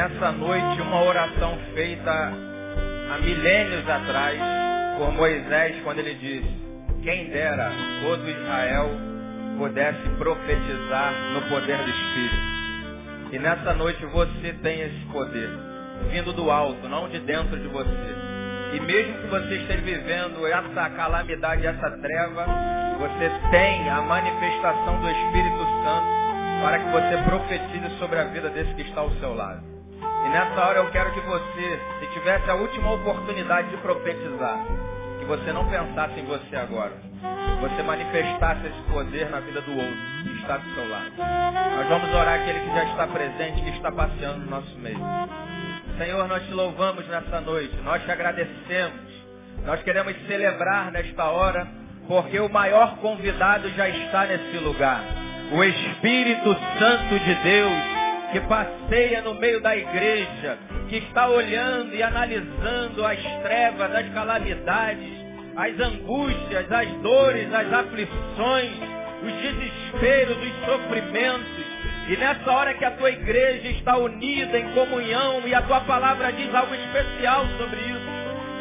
nessa noite, uma oração feita há milênios atrás por Moisés, quando ele disse: Quem dera todo Israel pudesse profetizar no poder do Espírito. E nessa noite você tem esse poder, vindo do alto, não de dentro de você. E mesmo que você esteja vivendo essa calamidade, essa treva, você tem a manifestação do Espírito Santo para que você profetize sobre a vida desse que está ao seu lado. E nessa hora eu quero que você, se tivesse a última oportunidade de profetizar, que você não pensasse em você agora. Você manifestasse esse poder na vida do outro que está do seu lado. Nós vamos orar aquele que já está presente, que está passeando no nosso meio. Senhor, nós te louvamos nessa noite, nós te agradecemos, nós queremos celebrar nesta hora, porque o maior convidado já está nesse lugar. O Espírito Santo de Deus, que passeia no meio da igreja, que está olhando e analisando as trevas, as calamidades, as angústias, as dores, as aflições, os desesperos, os sofrimentos, e nessa hora que a tua igreja está unida em comunhão, e a tua palavra diz algo especial sobre isso,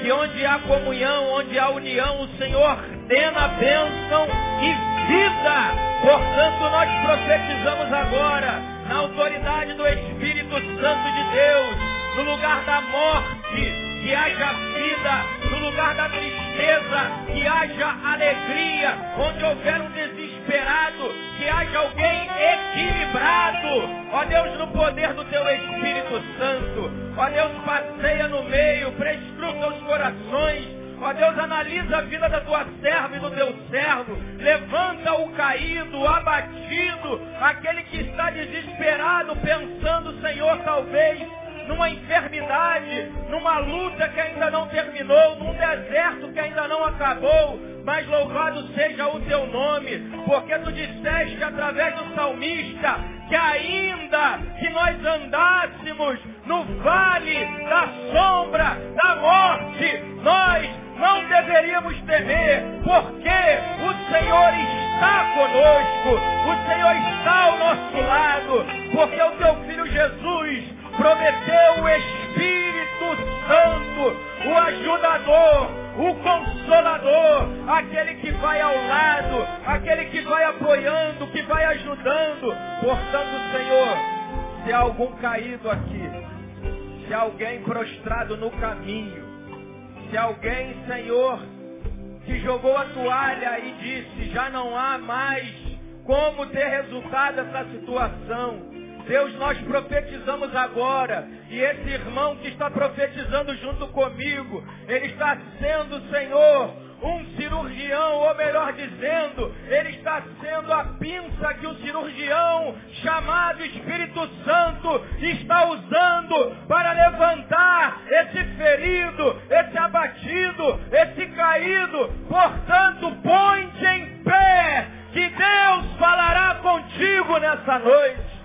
que onde há comunhão, onde há união, o Senhor ordena a bênção e vida. Portanto, nós profetizamos agora, na autoridade do Espírito Santo de Deus, no lugar da morte, que haja vida, no lugar da tristeza, que haja alegria, onde houver um desesperado, que haja alguém equilibrado. Ó Deus, no poder do teu Espírito Santo, ó Deus, passeia no meio, prescruta os corações, Ó Deus, analisa a vida da tua serva e do teu servo. Levanta o caído, o abatido, aquele que está desesperado, pensando, Senhor, talvez numa enfermidade, numa luta que ainda não terminou, num deserto que ainda não acabou, mas louvado seja o teu nome, porque tu disseste através do salmista que ainda que nós andássemos no vale da sombra da morte, nós não deveríamos temer, porque o Senhor está conosco, o Senhor está ao nosso lado, porque o teu filho Jesus prometeu o Espírito Santo, o ajudador, o consolador, aquele que vai ao lado, aquele que vai apoiando, que vai ajudando. Portanto, Senhor, se há algum caído aqui, se há alguém prostrado no caminho, se alguém, Senhor, que jogou a toalha e disse, já não há mais como ter resultado essa situação. Deus, nós profetizamos agora. E esse irmão que está profetizando junto comigo, ele está sendo, Senhor, um cirurgião, ou melhor dizendo, ele está sendo a pinça que o cirurgião, chamado Espírito Santo, está usando para levantar esse ferido, esse abatido, esse caído. Portanto, põe-te em pé, que Deus falará contigo nessa noite.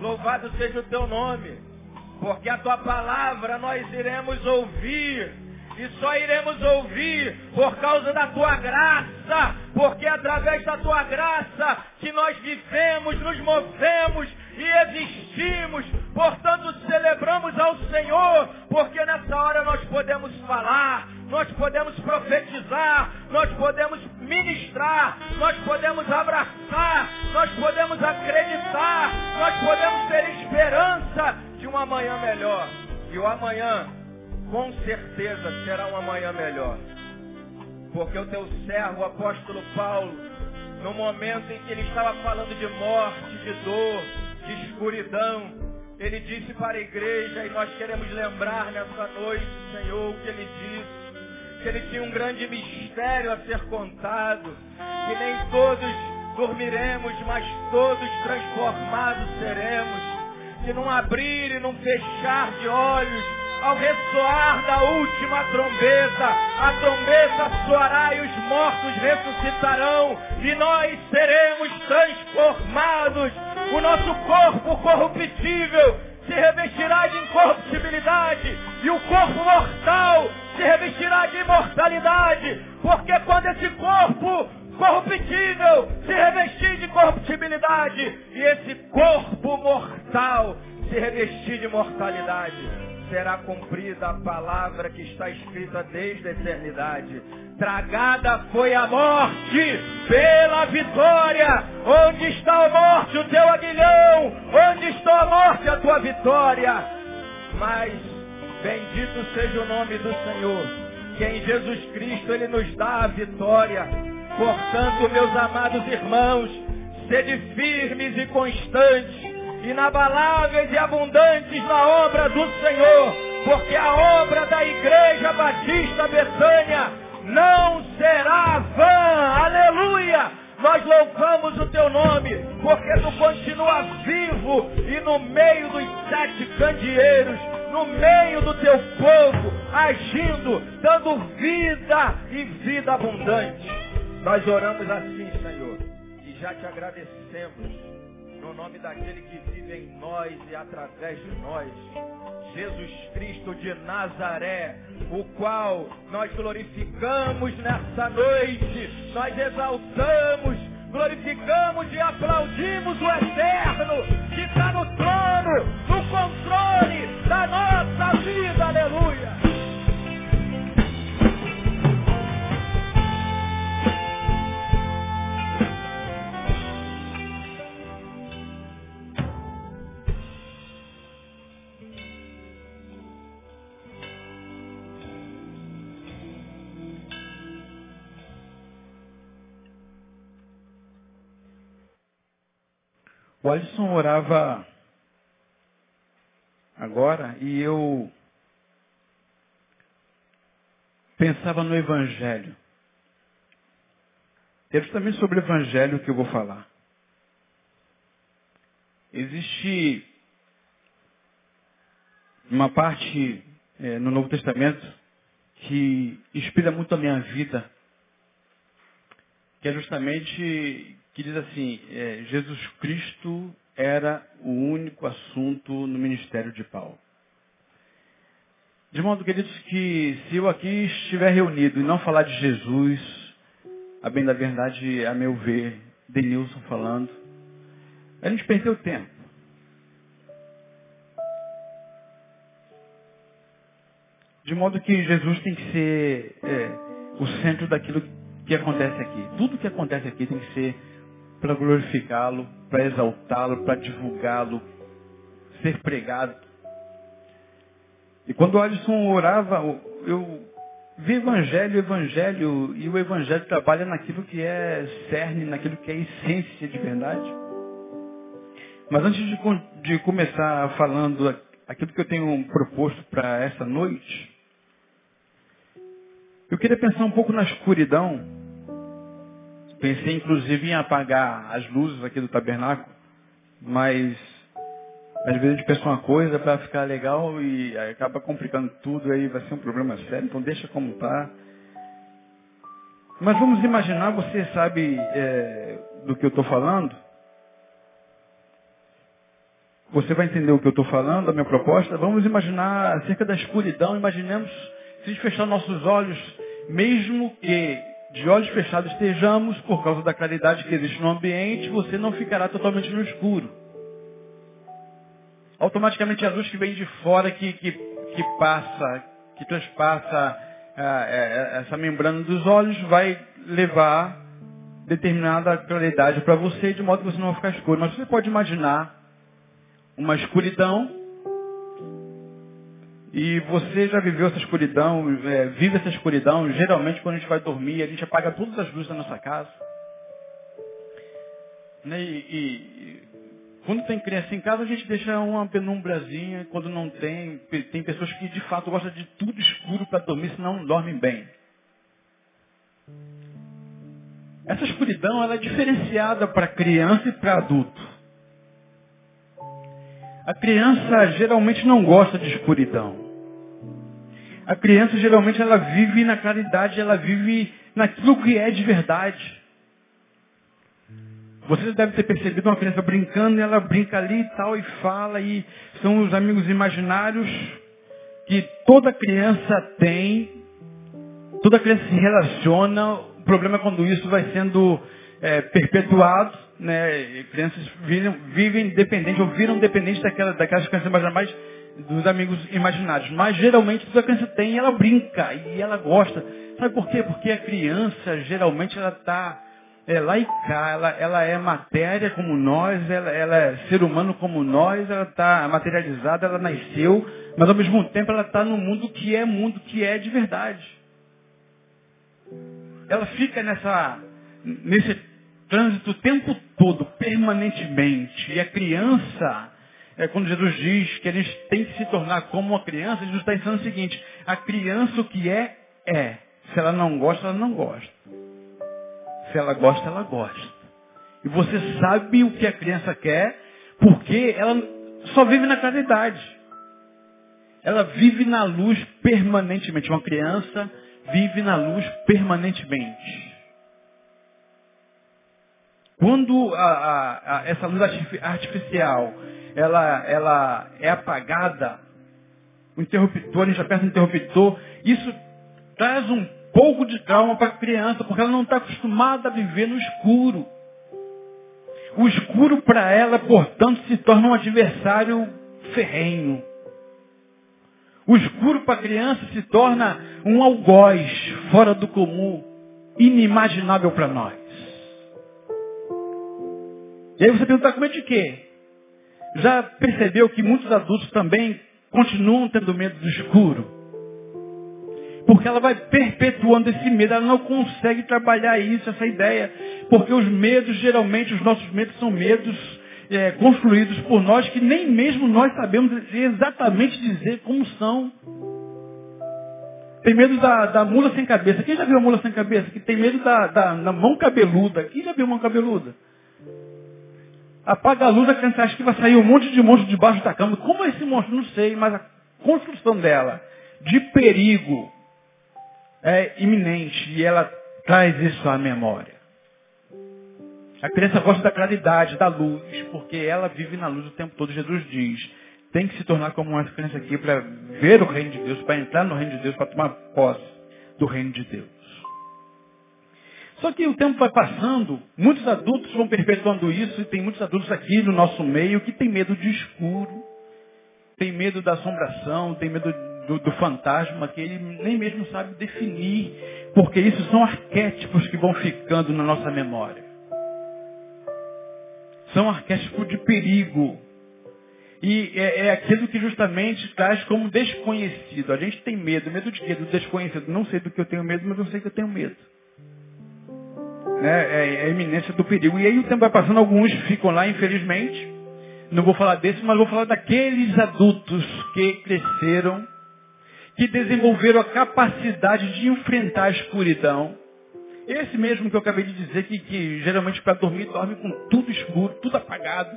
Louvado seja o teu nome, porque a tua palavra nós iremos ouvir. E só iremos ouvir por causa da tua graça, porque é através da tua graça que nós vivemos, nos movemos e existimos. Portanto, celebramos ao Senhor, porque nessa hora nós podemos falar, nós podemos profetizar, nós podemos ministrar, nós podemos abraçar, nós podemos acreditar, nós podemos ter esperança de um amanhã melhor. E o amanhã, com certeza, será um amanhã melhor. Porque o teu servo, o apóstolo Paulo, no momento em que ele estava falando de morte, de dor, de escuridão, ele disse para a igreja, e nós queremos lembrar nessa noite, Senhor, o que ele disse que ele tinha um grande mistério a ser contado, que nem todos dormiremos, mas todos transformados seremos, que num abrir e num fechar de olhos, ao ressoar da última trombeta, a trombeta soará e os mortos ressuscitarão, e nós seremos transformados, o nosso corpo corruptível se revestirá de incorruptibilidade, e o corpo mortal se revestirá de imortalidade, porque quando esse corpo corruptível se revestir de corruptibilidade e esse corpo mortal se revestir de mortalidade. Será cumprida a palavra que está escrita desde a eternidade. Tragada foi a morte pela vitória. Onde está a morte, o teu aguilhão? Onde está a morte, a tua vitória? Mas bendito seja o nome do Senhor, que em Jesus Cristo Ele nos dá a vitória. Portanto, meus amados irmãos, sede firmes e constantes, inabaláveis e abundantes na obra do Senhor, porque a obra da Igreja Batista Betânia não será vã. Aleluia! Nós louvamos o teu nome, porque tu continua vivo e no meio dos sete candeeiros, no meio do teu povo, agindo, dando vida e vida abundante. Nós oramos assim, Senhor, e já te agradecemos, no nome daquele que vive em nós e através de nós, Jesus Cristo de Nazaré, o qual nós glorificamos nessa noite, nós exaltamos, glorificamos e aplaudimos o Eterno, que está no trono, no controle da nossa vida, aleluia. O Alisson orava agora e eu pensava no Evangelho. É justamente sobre o Evangelho que eu vou falar. Existe uma parte é, no Novo Testamento que inspira muito a minha vida, que é justamente que diz assim, é, Jesus Cristo era o único assunto no ministério de Paulo. De modo, queridos, que se eu aqui estiver reunido e não falar de Jesus, a bem da verdade, a meu ver, Denilson falando, a gente perdeu tempo. De modo que Jesus tem que ser é, o centro daquilo que acontece aqui. Tudo que acontece aqui tem que ser para glorificá-lo, para exaltá-lo, para divulgá-lo, ser pregado. E quando o Alisson orava, eu vi evangelho, evangelho, e o evangelho trabalha naquilo que é cerne, naquilo que é essência de verdade. Mas antes de, de começar falando aquilo que eu tenho proposto para essa noite, eu queria pensar um pouco na escuridão Pensei inclusive em apagar as luzes aqui do tabernáculo, mas às vezes a gente pensa uma coisa para ficar legal e acaba complicando tudo, aí vai ser um problema sério, então deixa como está. Mas vamos imaginar, você sabe é, do que eu estou falando? Você vai entender o que eu estou falando, a minha proposta. Vamos imaginar acerca da escuridão. Imaginemos se a gente fechar nossos olhos, mesmo que de olhos fechados estejamos, por causa da claridade que existe no ambiente, você não ficará totalmente no escuro. Automaticamente a luz que vem de fora, que, que, que passa, que transpassa ah, é, é, essa membrana dos olhos, vai levar determinada claridade para você, de modo que você não vai ficar escuro. Mas você pode imaginar uma escuridão e você já viveu essa escuridão, é, vive essa escuridão. Geralmente quando a gente vai dormir, a gente apaga todas as luzes da nossa casa. Né? E, e, quando tem criança em casa, a gente deixa uma penumbrazinha. Quando não tem, tem pessoas que de fato gostam de tudo escuro para dormir, senão não dormem bem. Essa escuridão ela é diferenciada para criança e para adulto. A criança geralmente não gosta de escuridão. A criança geralmente ela vive na claridade, ela vive naquilo que é de verdade. Você deve ter percebido uma criança brincando e ela brinca ali e tal e fala e são os amigos imaginários que toda criança tem, toda criança se relaciona problema é quando isso vai sendo é, perpetuado, né? crianças viram, vivem dependentes ou viram dependentes daquela, daquelas crianças mais dos amigos imaginários. Mas geralmente toda criança tem, ela brinca e ela gosta. Sabe por quê? Porque a criança geralmente ela está é lá e cá, ela, ela é matéria como nós, ela, ela é ser humano como nós, ela está materializada, ela nasceu, mas ao mesmo tempo ela está no mundo que é mundo que é de verdade. Ela fica nessa, nesse trânsito o tempo todo, permanentemente. E a criança, é, quando Jesus diz que a gente tem que se tornar como uma criança, Jesus está dizendo o seguinte, a criança o que é, é. Se ela não gosta, ela não gosta. Se ela gosta, ela gosta. E você sabe o que a criança quer, porque ela só vive na claridade. Ela vive na luz permanentemente. Uma criança vive na luz permanentemente. Quando a, a, a, essa luz artificial ela, ela é apagada, o interruptor, a gente aperta o interruptor, isso traz um pouco de trauma para a criança, porque ela não está acostumada a viver no escuro. O escuro para ela, portanto, se torna um adversário ferrenho. O escuro para a criança se torna um algoz fora do comum, inimaginável para nós. E aí você pergunta com medo de quê? Já percebeu que muitos adultos também continuam tendo medo do escuro? Porque ela vai perpetuando esse medo, ela não consegue trabalhar isso, essa ideia. Porque os medos, geralmente, os nossos medos são medos é, construídos por nós que nem mesmo nós sabemos exatamente dizer como são. Tem medo da, da mula sem cabeça. Quem já viu a mula sem cabeça? Que tem medo da, da, da mão cabeluda. Quem já viu a mão cabeluda? Apaga a luz, a criança acha que vai sair um monte de monstro debaixo da cama. Como é esse monstro? Não sei, mas a construção dela de perigo é iminente e ela traz isso à memória. A criança gosta da claridade, da luz, porque ela vive na luz o tempo todo. Jesus diz, tem que se tornar como uma criança aqui para ver o reino de Deus, para entrar no reino de Deus, para tomar posse do reino de Deus. Só que o tempo vai passando, muitos adultos vão perpetuando isso, e tem muitos adultos aqui no nosso meio que tem medo de escuro, tem medo da assombração, tem medo do, do fantasma que ele nem mesmo sabe definir, porque isso são arquétipos que vão ficando na nossa memória. São arquétipos de perigo. E é, é, aquilo que justamente traz como desconhecido. A gente tem medo. Medo de quê? Do desconhecido. Não sei do que eu tenho medo, mas eu sei que eu tenho medo. Né? É, é a iminência do perigo. E aí o tempo vai passando, alguns ficam lá, infelizmente. Não vou falar desse, mas vou falar daqueles adultos que cresceram que desenvolveram a capacidade de enfrentar a escuridão. Esse mesmo que eu acabei de dizer, que, que geralmente para dormir dorme com tudo escuro, tudo apagado.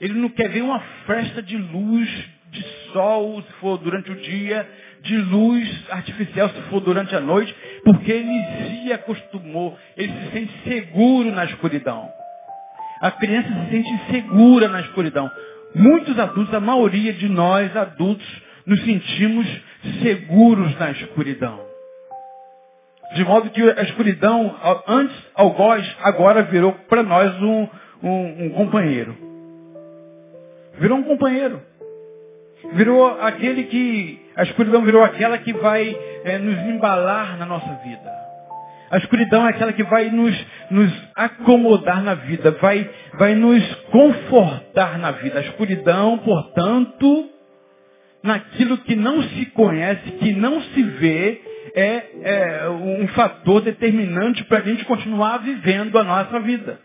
Ele não quer ver uma festa de luz, de sol, se for durante o dia, de luz artificial, se for durante a noite, porque ele se acostumou, ele se sente seguro na escuridão. A criança se sente insegura na escuridão. Muitos adultos, a maioria de nós adultos, nos sentimos seguros na escuridão. De modo que a escuridão, antes algoz, agora virou para nós um, um, um companheiro. Virou um companheiro. Virou aquele que, a escuridão virou aquela que vai é, nos embalar na nossa vida. A escuridão é aquela que vai nos, nos acomodar na vida, vai, vai nos confortar na vida. A escuridão, portanto, naquilo que não se conhece, que não se vê, é, é um fator determinante para a gente continuar vivendo a nossa vida.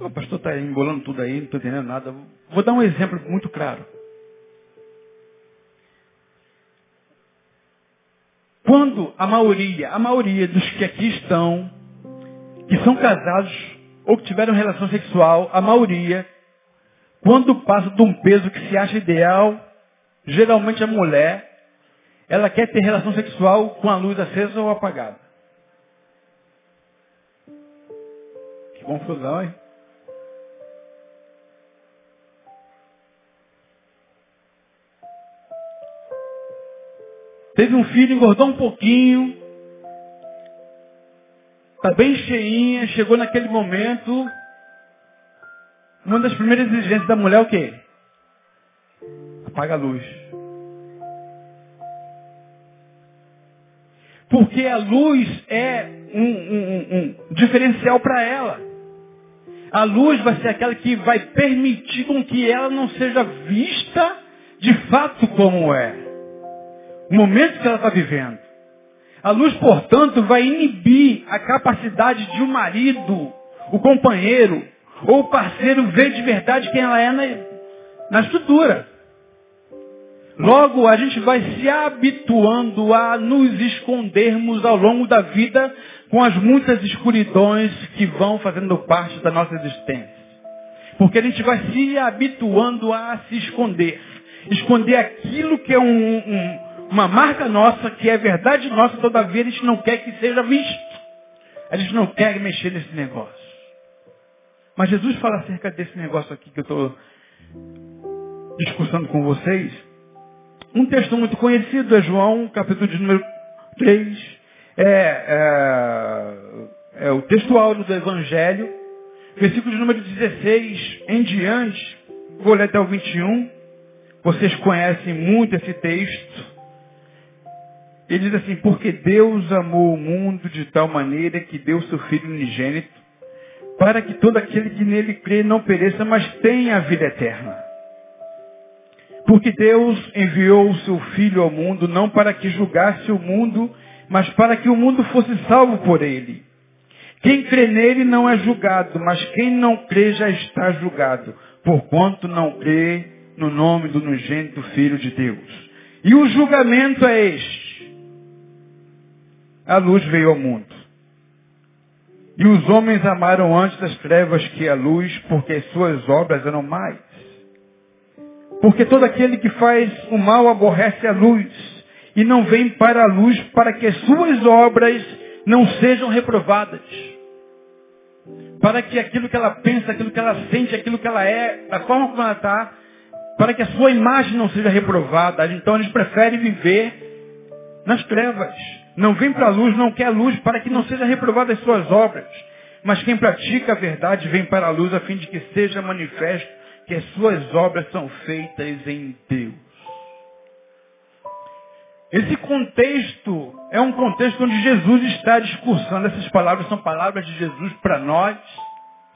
O pastor está embolando tudo aí, não estou entendendo nada. Vou dar um exemplo muito claro. Quando a maioria, a maioria dos que aqui estão, que são casados, ou que tiveram relação sexual, a maioria, quando passa de um peso que se acha ideal, geralmente a mulher, ela quer ter relação sexual com a luz acesa ou apagada. Que confusão, hein? Teve um filho, engordou um pouquinho, está bem cheinha, chegou naquele momento. Uma das primeiras exigências da mulher é o quê? Apaga a luz. Porque a luz é um, um, um diferencial para ela. A luz vai ser aquela que vai permitir com que ela não seja vista de fato como é. O momento que ela está vivendo. A luz, portanto, vai inibir a capacidade de um marido, o companheiro ou o parceiro ver de verdade quem ela é na, na estrutura. Logo, a gente vai se habituando a nos escondermos ao longo da vida com as muitas escuridões que vão fazendo parte da nossa existência. Porque a gente vai se habituando a se esconder. Esconder aquilo que é um, um, uma marca nossa, que é verdade nossa, todavia a gente não quer que seja visto. A gente não quer mexer nesse negócio. Mas Jesus fala acerca desse negócio aqui que eu estou discussando com vocês. Um texto muito conhecido é João, capítulo de número 3. É, é, é o texto áudio do Evangelho. Versículo de número 16 em diante. Vou ler até o 21. Vocês conhecem muito esse texto. Ele diz assim, porque Deus amou o mundo de tal maneira que deu seu Filho unigênito, para que todo aquele que nele crê não pereça, mas tenha a vida eterna. Porque Deus enviou o seu Filho ao mundo não para que julgasse o mundo, mas para que o mundo fosse salvo por ele. Quem crê nele não é julgado, mas quem não crê já está julgado, porquanto não crê no nome do unigênito Filho de Deus. E o julgamento é este. A luz veio ao mundo. E os homens amaram antes das trevas que a luz, porque as suas obras eram mais. Porque todo aquele que faz o mal aborrece a luz e não vem para a luz para que as suas obras não sejam reprovadas. Para que aquilo que ela pensa, aquilo que ela sente, aquilo que ela é, da forma como ela está, para que a sua imagem não seja reprovada. Então eles preferem viver nas trevas. Não vem para a luz, não quer luz, para que não seja reprovada as suas obras. Mas quem pratica a verdade vem para a luz a fim de que seja manifesto que as suas obras são feitas em Deus. Esse contexto é um contexto onde Jesus está discursando. Essas palavras são palavras de Jesus para nós,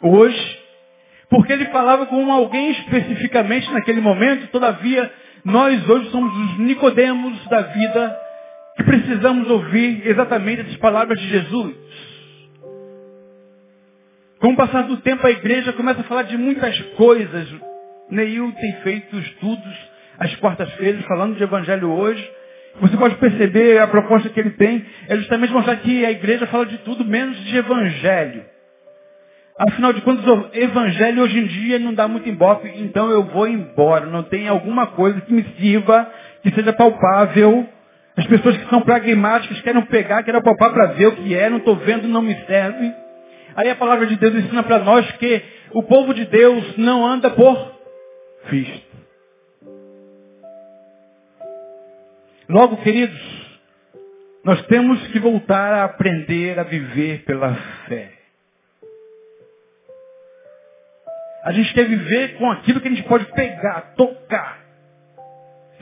hoje, porque ele falava com alguém especificamente naquele momento, todavia, nós hoje somos os Nicodemos da vida que precisamos ouvir exatamente essas palavras de Jesus. Com o passar do tempo, a igreja começa a falar de muitas coisas. Neil tem feito estudos às quartas-feiras, falando de evangelho hoje. Você pode perceber a proposta que ele tem é justamente mostrar que a igreja fala de tudo menos de evangelho. Afinal de contas, o evangelho hoje em dia não dá muito embofe, então eu vou embora. Não tem alguma coisa que me sirva, que seja palpável. As pessoas que são pragmáticas querem pegar, querem palpar para ver o que é, não estou vendo, não me serve. Aí a palavra de Deus ensina para nós que o povo de Deus não anda por visto. Logo, queridos, nós temos que voltar a aprender a viver pela fé. A gente quer viver com aquilo que a gente pode pegar, tocar.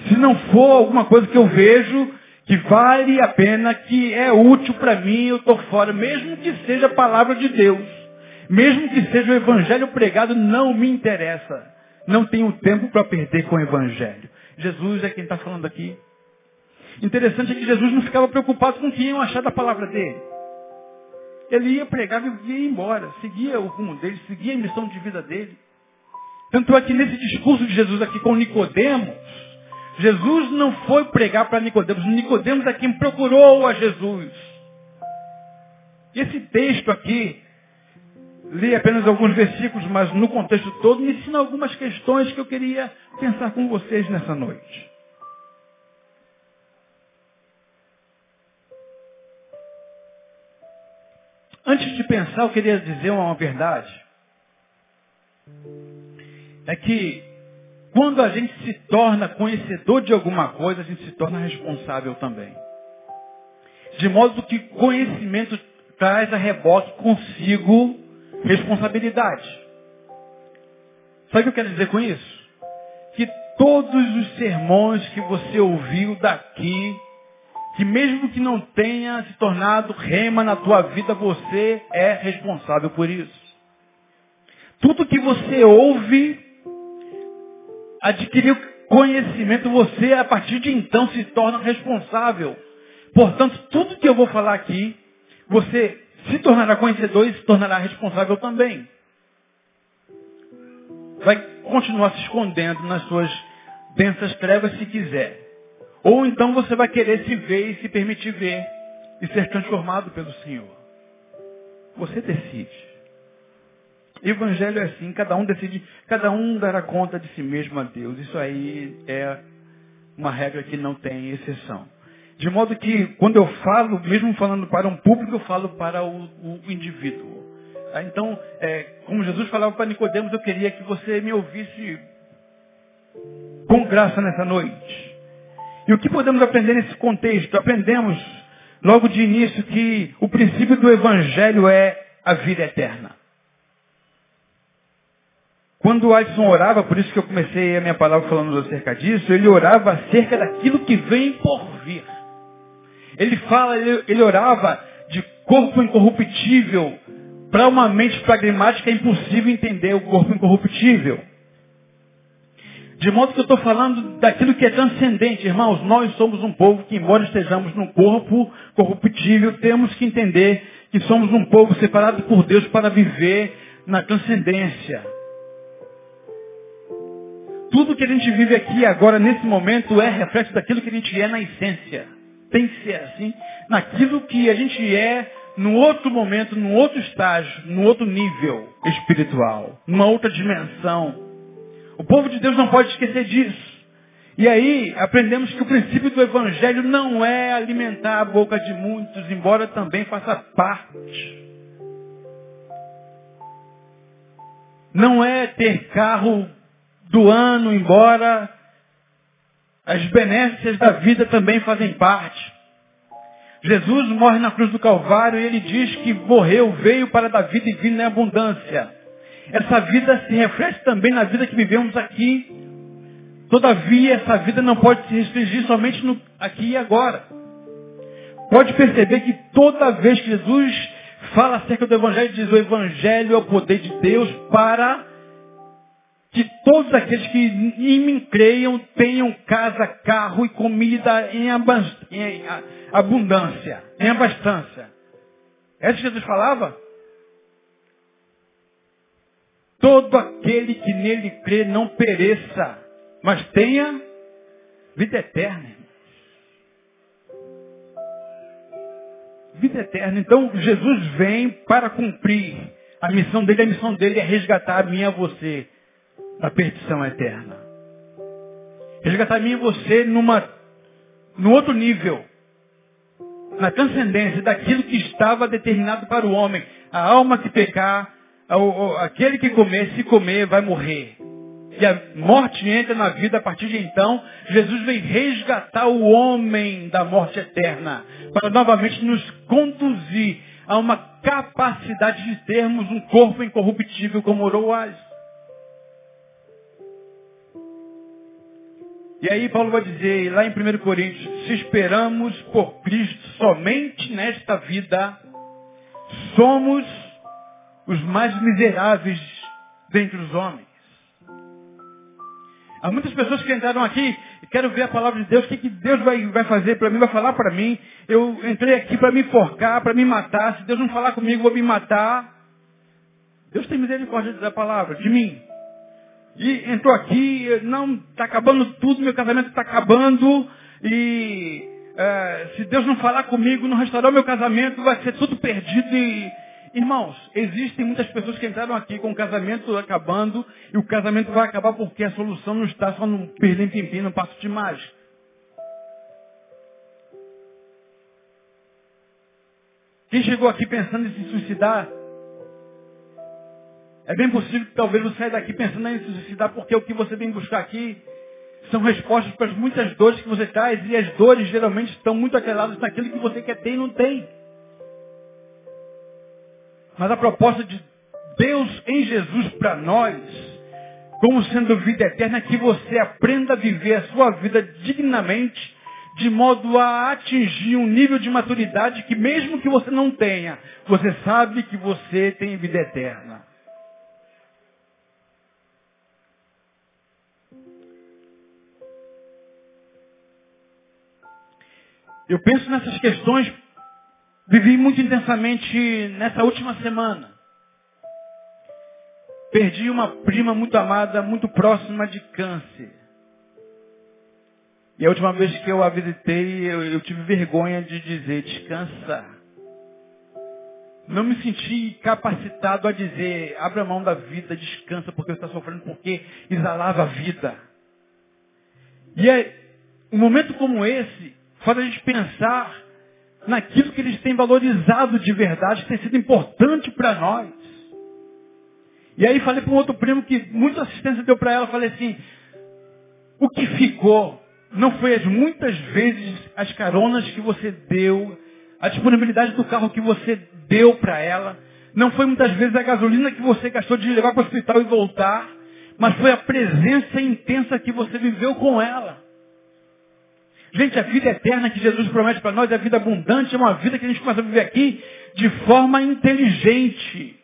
Se não for alguma coisa que eu vejo que vale a pena, que é útil para mim, eu estou fora, mesmo que seja a palavra de Deus, mesmo que seja o evangelho pregado, não me interessa. Não tenho tempo para perder com o evangelho. Jesus é quem está falando aqui. Interessante é que Jesus não ficava preocupado com o que iam achar da palavra dele. Ele ia pregar e ia embora, seguia o rumo dele, seguia a missão de vida dele. Tanto é que nesse discurso de Jesus aqui com Nicodemos, Jesus não foi pregar para Nicodemos. Nicodemos é quem procurou a Jesus. Esse texto aqui, li apenas alguns versículos, mas no contexto todo me ensina algumas questões que eu queria pensar com vocês nessa noite. Antes de pensar, eu queria dizer uma verdade. É que quando a gente se torna conhecedor de alguma coisa, a gente se torna responsável também. De modo que conhecimento traz a reboque consigo responsabilidade. Sabe o que eu quero dizer com isso? Que todos os sermões que você ouviu daqui, que mesmo que não tenha se tornado rema na tua vida, você é responsável por isso. Tudo que você ouve, adquiriu conhecimento, você a partir de então se torna responsável. Portanto, tudo que eu vou falar aqui, você se tornará conhecedor e se tornará responsável também. Vai continuar se escondendo nas suas densas trevas se quiser. Ou então você vai querer se ver e se permitir ver e ser transformado pelo Senhor. Você decide. Evangelho é assim, cada um decide, cada um dará conta de si mesmo a Deus. Isso aí é uma regra que não tem exceção. De modo que, quando eu falo, mesmo falando para um público, eu falo para o, o indivíduo. Ah, então, é, como Jesus falava para Nicodemos, eu queria que você me ouvisse com graça nessa noite. E o que podemos aprender nesse contexto? Aprendemos logo de início que o princípio do Evangelho é a vida eterna. Quando o Adson orava, por isso que eu comecei a minha palavra falando acerca disso, ele orava acerca daquilo que vem por vir. Ele fala, ele, ele orava de corpo incorruptível. Para uma mente pragmática é impossível entender o corpo incorruptível. De modo que eu estou falando daquilo que é transcendente, irmãos. Nós somos um povo que, embora estejamos num corpo corruptível, temos que entender que somos um povo separado por Deus para viver na transcendência. Tudo que a gente vive aqui agora, nesse momento, é reflexo daquilo que a gente é na essência. Tem que ser assim. Naquilo que a gente é num outro momento, num outro estágio, num outro nível espiritual, numa outra dimensão. O povo de Deus não pode esquecer disso. E aí aprendemos que o princípio do Evangelho não é alimentar a boca de muitos, embora também faça parte. Não é ter carro do ano, embora as benéficas da vida também fazem parte. Jesus morre na cruz do Calvário e ele diz que morreu, veio para dar vida e vida em abundância. Essa vida se reflete também na vida que vivemos aqui. Todavia, essa vida não pode se restringir somente no aqui e agora. Pode perceber que toda vez que Jesus fala acerca do Evangelho, diz o Evangelho é o poder de Deus para que todos aqueles que em mim creiam tenham casa, carro e comida em, abundância, em abastância. É isso que Jesus falava? Todo aquele que nele crê não pereça, mas tenha vida eterna. Vida eterna. Então Jesus vem para cumprir a missão dele. A missão dele é resgatar a mim e a você da perdição eterna. Resgatar mim e você numa, num outro nível. Na transcendência daquilo que estava determinado para o homem. A alma que pecar, aquele que comer, se comer, vai morrer. E a morte entra na vida a partir de então. Jesus vem resgatar o homem da morte eterna. Para novamente nos conduzir a uma capacidade de termos um corpo incorruptível como orou o E aí Paulo vai dizer lá em 1 Coríntios, se esperamos por Cristo somente nesta vida, somos os mais miseráveis dentre os homens. Há muitas pessoas que entraram aqui e quero ver a palavra de Deus, o que, que Deus vai, vai fazer para mim, vai falar para mim. Eu entrei aqui para me enforcar, para me matar. Se Deus não falar comigo, vou me matar. Deus tem misericórdia da palavra, de mim. E entrou aqui, não, está acabando tudo, meu casamento está acabando, e é, se Deus não falar comigo, não restaurar o meu casamento, vai ser tudo perdido. E, irmãos, existem muitas pessoas que entraram aqui com o casamento acabando, e o casamento vai acabar porque a solução não está só no perder tempinho, no passo de. Quem chegou aqui pensando em se suicidar, É bem possível que talvez você saia daqui pensando em se suicidar, porque o que você vem buscar aqui são respostas para as muitas dores que você traz, e as dores geralmente estão muito atreladas naquilo que você quer ter e não tem. Mas a proposta de Deus em Jesus para nós, como sendo vida eterna, é que você aprenda a viver a sua vida dignamente, de modo a atingir um nível de maturidade que mesmo que você não tenha, você sabe que você tem vida eterna. Eu penso nessas questões, vivi muito intensamente nessa última semana. Perdi uma prima muito amada, muito próxima de câncer. E a última vez que eu a visitei, eu, eu tive vergonha de dizer, descansa. Não me senti capacitado a dizer, abra mão da vida, descansa, porque você está sofrendo, porque exalava a vida. E é um momento como esse, faz a gente pensar naquilo que eles têm valorizado de verdade, que tem sido importante para nós. E aí falei para um outro primo que muita assistência deu para ela, falei assim, o que ficou não foi as muitas vezes as caronas que você deu, a disponibilidade do carro que você deu para ela, não foi muitas vezes a gasolina que você gastou de levar para o hospital e voltar, mas foi a presença intensa que você viveu com ela. Gente, a vida eterna que Jesus promete para nós é a vida abundante, é uma vida que a gente começa a viver aqui de forma inteligente.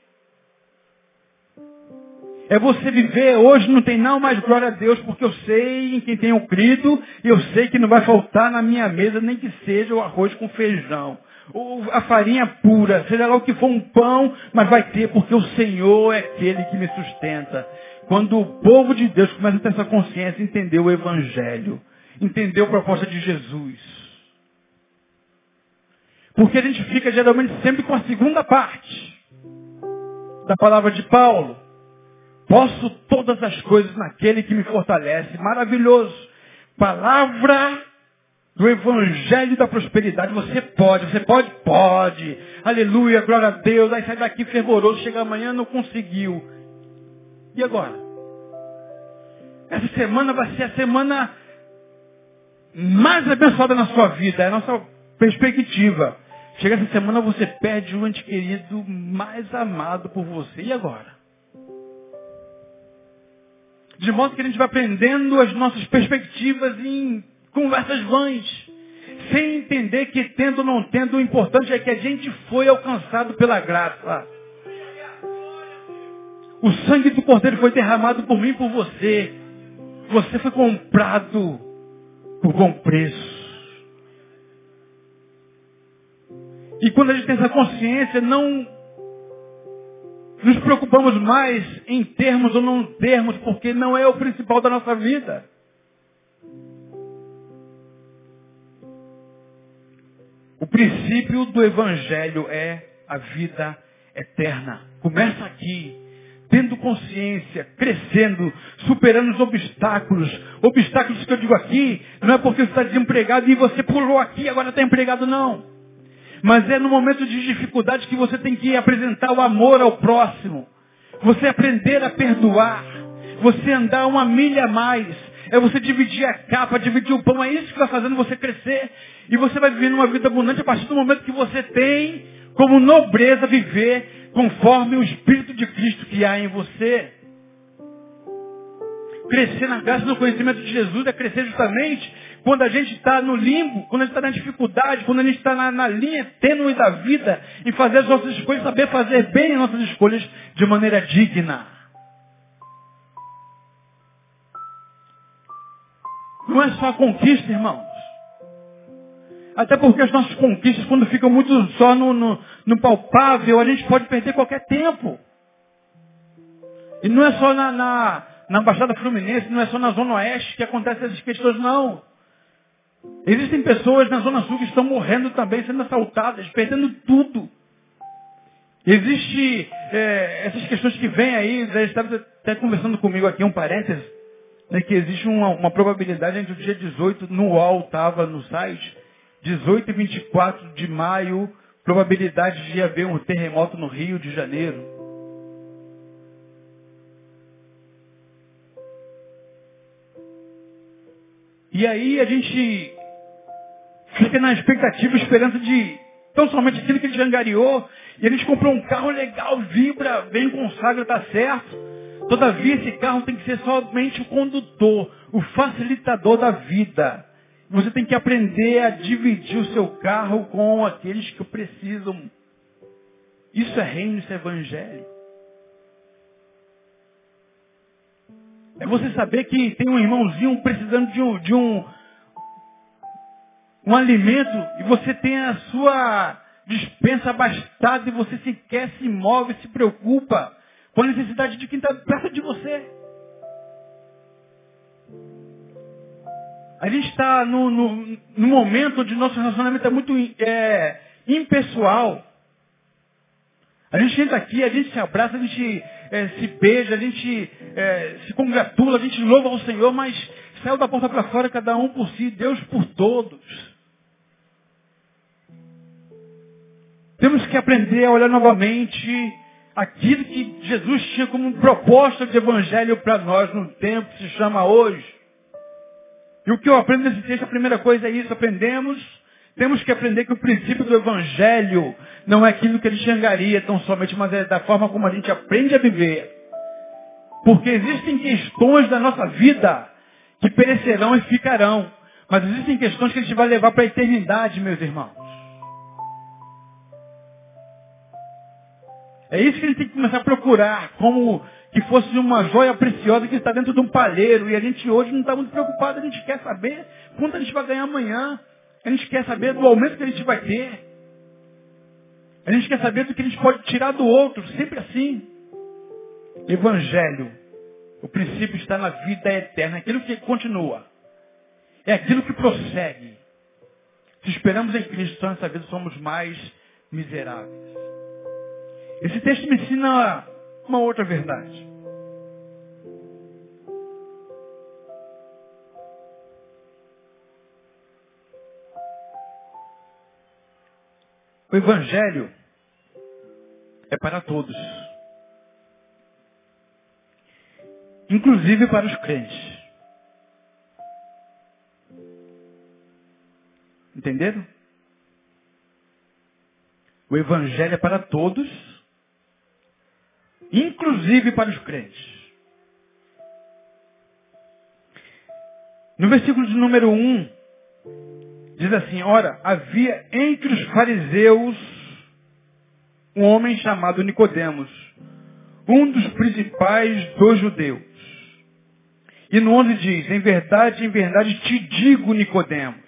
É você viver hoje, não tem não mais glória a Deus, porque eu sei em quem tenho crido, e eu sei que não vai faltar na minha mesa, nem que seja o arroz com feijão. Ou a farinha pura, seja lá o que for um pão, mas vai ter, porque o Senhor é aquele que me sustenta. Quando o povo de Deus começa a ter essa consciência, entender o Evangelho entender a proposta de Jesus. Porque a gente fica geralmente sempre com a segunda parte da palavra de Paulo. Posso todas as coisas naquele que me fortalece. Maravilhoso. Palavra do Evangelho da Prosperidade. Você pode, você pode, pode. Aleluia, glória a Deus. Aí sai daqui fervoroso, chega amanhã não conseguiu. E agora? Essa semana vai ser a semana mais abençoada na sua vida. É a nossa perspectiva. Chega essa semana, você perde o ente querido mais amado por você. E agora? De modo que a gente vai aprendendo as nossas perspectivas em conversas vãs. Sem entender que tendo ou não tendo, o importante é que a gente foi alcançado pela graça. O sangue do Cordeiro foi derramado por mim e por você. Você foi comprado por bom preço. E quando a gente tem essa consciência, não nos preocupamos mais em termos ou não termos, porque não é o principal da nossa vida. O princípio do Evangelho é a vida eterna. Começa aqui tendo consciência, crescendo, superando os obstáculos. Obstáculos que eu digo aqui, não é porque você está desempregado e você pulou aqui agora está empregado, não. Mas é no momento de dificuldade que você tem que apresentar o amor ao próximo. Você aprender a perdoar. Você andar uma milha a mais. É você dividir a capa, dividir o pão. É isso que vai fazendo você crescer. E você vai viver uma vida abundante a partir do momento que você tem como nobreza viver conforme o Espírito de Cristo que há em você. Crescer na graça e no conhecimento de Jesus é crescer justamente quando a gente está no limbo, quando a gente está na dificuldade, quando a gente está na, na, linha tênue da vida e fazer as nossas escolhas, saber fazer bem as nossas escolhas de maneira digna. Não é só a conquista, irmãos. Até porque as nossas conquistas, quando ficam muito só no, no, no palpável, a gente pode perder qualquer tempo. E não é só na, na, na Baixada Fluminense, não é só na Zona Oeste que acontecem essas questões, não. Existem pessoas na Zona Sul que estão morrendo também, sendo assaltadas, perdendo tudo. Existe é, essas questões que vêm aí, você estava até conversando comigo aqui, um parênteses, né, que existe uma, uma probabilidade entre o dia 18, no UOL estava no site, 18 e 24 de maio, probabilidade de haver um terremoto no Rio de Janeiro. E aí a gente fica na expectativa, esperança de tão somente aquilo que a gente angariou, e a gente comprou um carro legal, vibra, bem consagra, tá certo. Todavia, esse carro tem que ser somente o condutor, o facilitador da vida. Você tem que aprender a dividir o seu carro com aqueles que precisam. Isso é reino, isso é evangelho. É você saber que tem um irmãozinho precisando de um, de um, um alimento e você tem a sua dispensa abastada e você sequer se move, se preocupa com a necessidade de quem está perto de você. A gente está no, no, no, momento onde nosso relacionamento é muito é, impessoal. A gente entra aqui, a gente se abraça, a gente é, se beija, a gente é, se congratula, a gente louva ao Senhor, mas saiu da porta para fora, cada um por si, Deus por todos. Temos que aprender a olhar novamente aquilo que Jesus tinha como proposta de evangelho para nós no tempo que se chama hoje. E o que eu aprendo nesse texto, a primeira coisa é isso, aprendemos, temos que aprender que o princípio do evangelho não é aquilo que ele enxergaria tão somente, mas é da forma como a gente aprende a viver. Porque existem questões da nossa vida que perecerão e ficarão. Mas existem questões que a gente vai levar para a eternidade, meus irmãos. É isso que ele tem que começar a procurar, como que fosse uma joia preciosa que está dentro de um palheiro. E a gente hoje não está muito preocupado, a gente quer saber quanto a gente vai ganhar amanhã. A gente quer saber do aumento que a gente vai ter. A gente quer saber do que a gente pode tirar do outro, sempre assim. Evangelho. O princípio está na vida eterna, aquilo que continua. É aquilo que prossegue. Se esperamos em Cristo, então nessa vida somos mais miseráveis. Esse texto me ensina uma outra verdade. O Evangelho é para todos. Inclusive para os crentes. Entenderam? O Evangelho é para todos, inclusive para os crentes. No versículo de número 1, diz assim, ora, havia entre os fariseus um homem chamado Nicodemos, um dos principais dos judeus. E no 11 diz, em verdade, em verdade te digo, Nicodemos,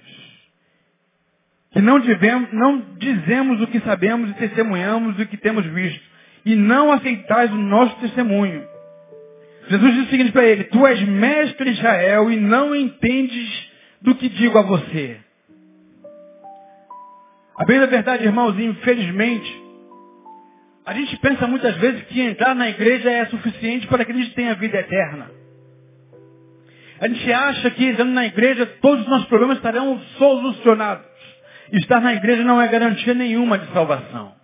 que não, não dizemos o que sabemos e testemunhamos o que temos visto, e não aceitais o nosso testemunho. Jesus disse o seguinte para ele, tu és mestre Israel e não entendes do que digo a você. A bem da verdade, irmãos, infelizmente, a gente pensa muitas vezes que entrar na igreja é suficiente para que a gente tenha vida eterna. A gente acha que entrando na igreja todos os nossos problemas estarão solucionados. Estar na igreja não é garantia nenhuma de salvação.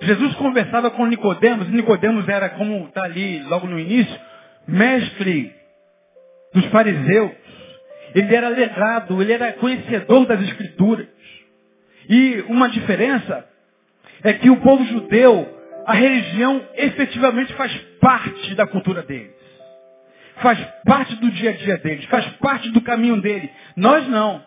Jesus conversava com Nicodemos, Nicodemos era como está ali logo no início, mestre dos fariseus. Ele era letrado, ele era conhecedor das escrituras. E uma diferença é que o povo judeu, a religião efetivamente faz parte da cultura deles. Faz parte do dia a dia deles, faz parte do caminho dele. Nós não.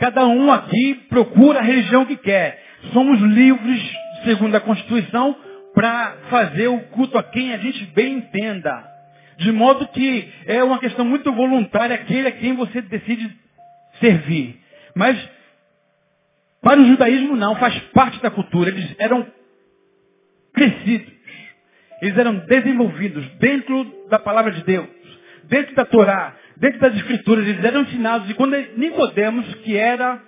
Cada um aqui procura a religião que quer. Somos livres, segundo a Constituição, para fazer o culto a quem a gente bem entenda. De modo que é uma questão muito voluntária aquele a quem você decide servir. Mas para o judaísmo não, faz parte da cultura. Eles eram crescidos. Eles eram desenvolvidos dentro da palavra de Deus, dentro da Torá, dentro das escrituras. Eles eram ensinados. E quando Nicodemos, que era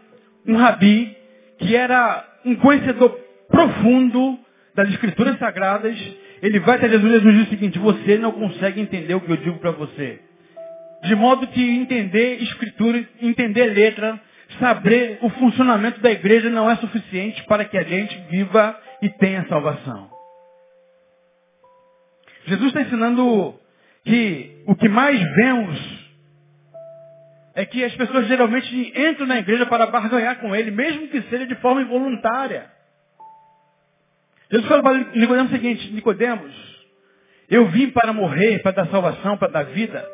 um rabi, que era um conhecedor profundo das escrituras sagradas, ele vai até Jesus e Jesus diz o seguinte, você não consegue entender o que eu digo para você. De modo que entender escritura, entender letra, saber o funcionamento da igreja não é suficiente para que a gente viva e tenha salvação. Jesus está ensinando que o que mais vemos é que as pessoas geralmente entram na igreja para barganhar com ele, mesmo que seja de forma involuntária. Jesus fala para Nicodemos o seguinte, Nicodemos, eu vim para morrer, para dar salvação, para dar vida.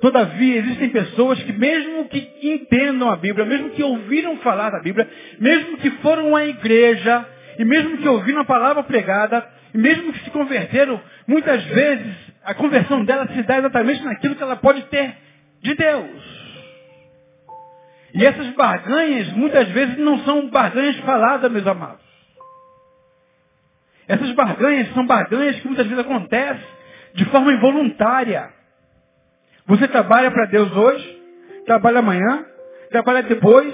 Todavia, existem pessoas que mesmo que entendam a Bíblia, mesmo que ouviram falar da Bíblia, mesmo que foram à igreja, e mesmo que ouviram a palavra pregada, e mesmo que se converteram, muitas vezes a conversão dela se dá exatamente naquilo que ela pode ter de Deus. E essas barganhas, muitas vezes, não são barganhas faladas, meus amados. Essas barganhas são barganhas que muitas vezes acontecem de forma involuntária. Você trabalha para Deus hoje, trabalha amanhã, trabalha depois,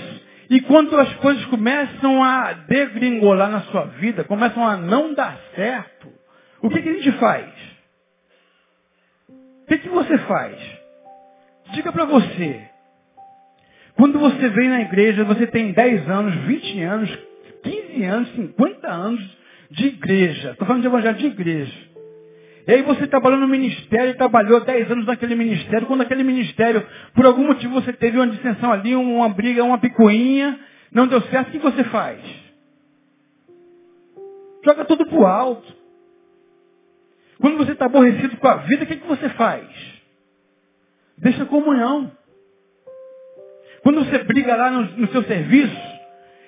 e quando as coisas começam a degringolar na sua vida, começam a não dar certo, o que, que a gente faz? O que, que você faz? Diga para você, quando você vem na igreja, você tem 10 anos, 20 anos, 15 anos, 50 anos de igreja. Estou falando de evangelho de igreja. E aí você trabalhou no ministério, trabalhou 10 anos naquele ministério. Quando aquele ministério, por algum motivo, você teve uma dissensão ali, uma briga, uma picuinha, não deu certo, o que você faz? Joga tudo pro alto. Quando você está aborrecido com a vida, o que, que você faz? Deixa a comunhão. Quando você briga lá no, no seu serviço,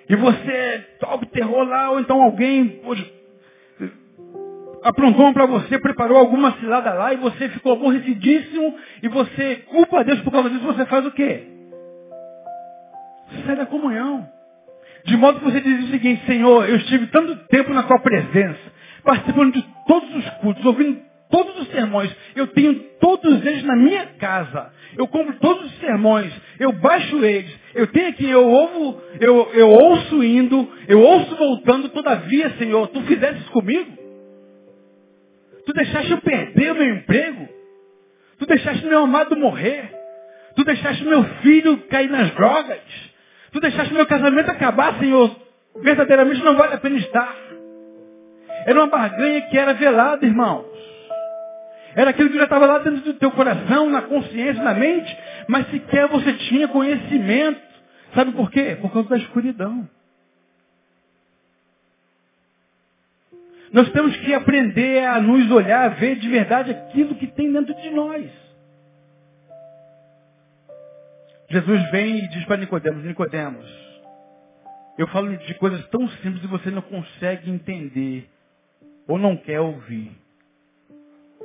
e você obterrou lá, ou então alguém aprontou para você, preparou alguma cilada lá, e você ficou aborrecidíssimo, e você culpa a Deus por causa disso, você faz o quê? Sai da comunhão. De modo que você diz o seguinte, Senhor, eu estive tanto tempo na tua presença, participando de todos os cultos, ouvindo todos os sermões. Eu tenho todos eles na minha casa. Eu compro todos os sermões. Eu baixo eles. Eu tenho aqui, eu ouvo, eu, eu ouço indo, eu ouço voltando. Todavia, Senhor, tu fizeste comigo? Tu deixaste eu perder o meu emprego? Tu deixaste meu amado morrer? Tu deixaste meu filho cair nas drogas? Tu deixaste meu casamento acabar, Senhor? Verdadeiramente não vale a pena estar. Era uma barganha que era velada, irmãos. Era aquilo que já estava lá dentro do teu coração, na consciência, na mente, mas sequer você tinha conhecimento. Sabe por quê? Por causa da escuridão. Nós temos que aprender a nos olhar, a ver de verdade aquilo que tem dentro de nós. Jesus vem e diz para Nicodemos, Nicodemos, eu falo de coisas tão simples e você não consegue entender ou não quer ouvir.